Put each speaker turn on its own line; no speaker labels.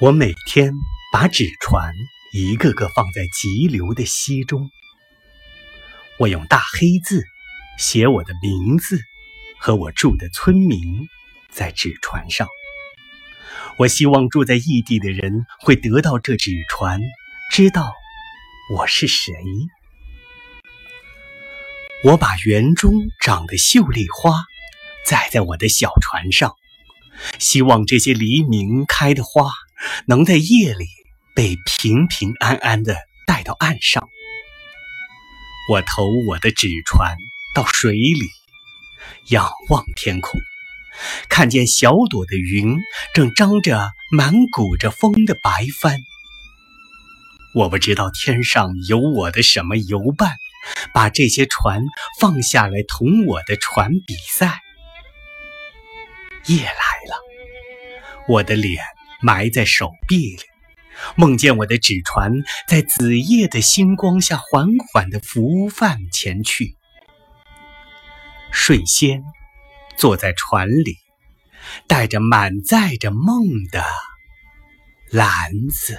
我每天把纸船一个个放在急流的溪中。我用大黑字写我的名字和我住的村名在纸船上。我希望住在异地的人会得到这纸船，知道我是谁。我把园中长的秀丽花载在我的小船上，希望这些黎明开的花。能在夜里被平平安安的带到岸上。我投我的纸船到水里，仰望天空，看见小朵的云正张着满鼓着风的白帆。我不知道天上有我的什么游伴，把这些船放下来同我的船比赛。夜来了，我的脸。埋在手臂里，梦见我的纸船在子夜的星光下缓缓地浮泛前去。睡仙坐在船里，带着满载着梦的篮子。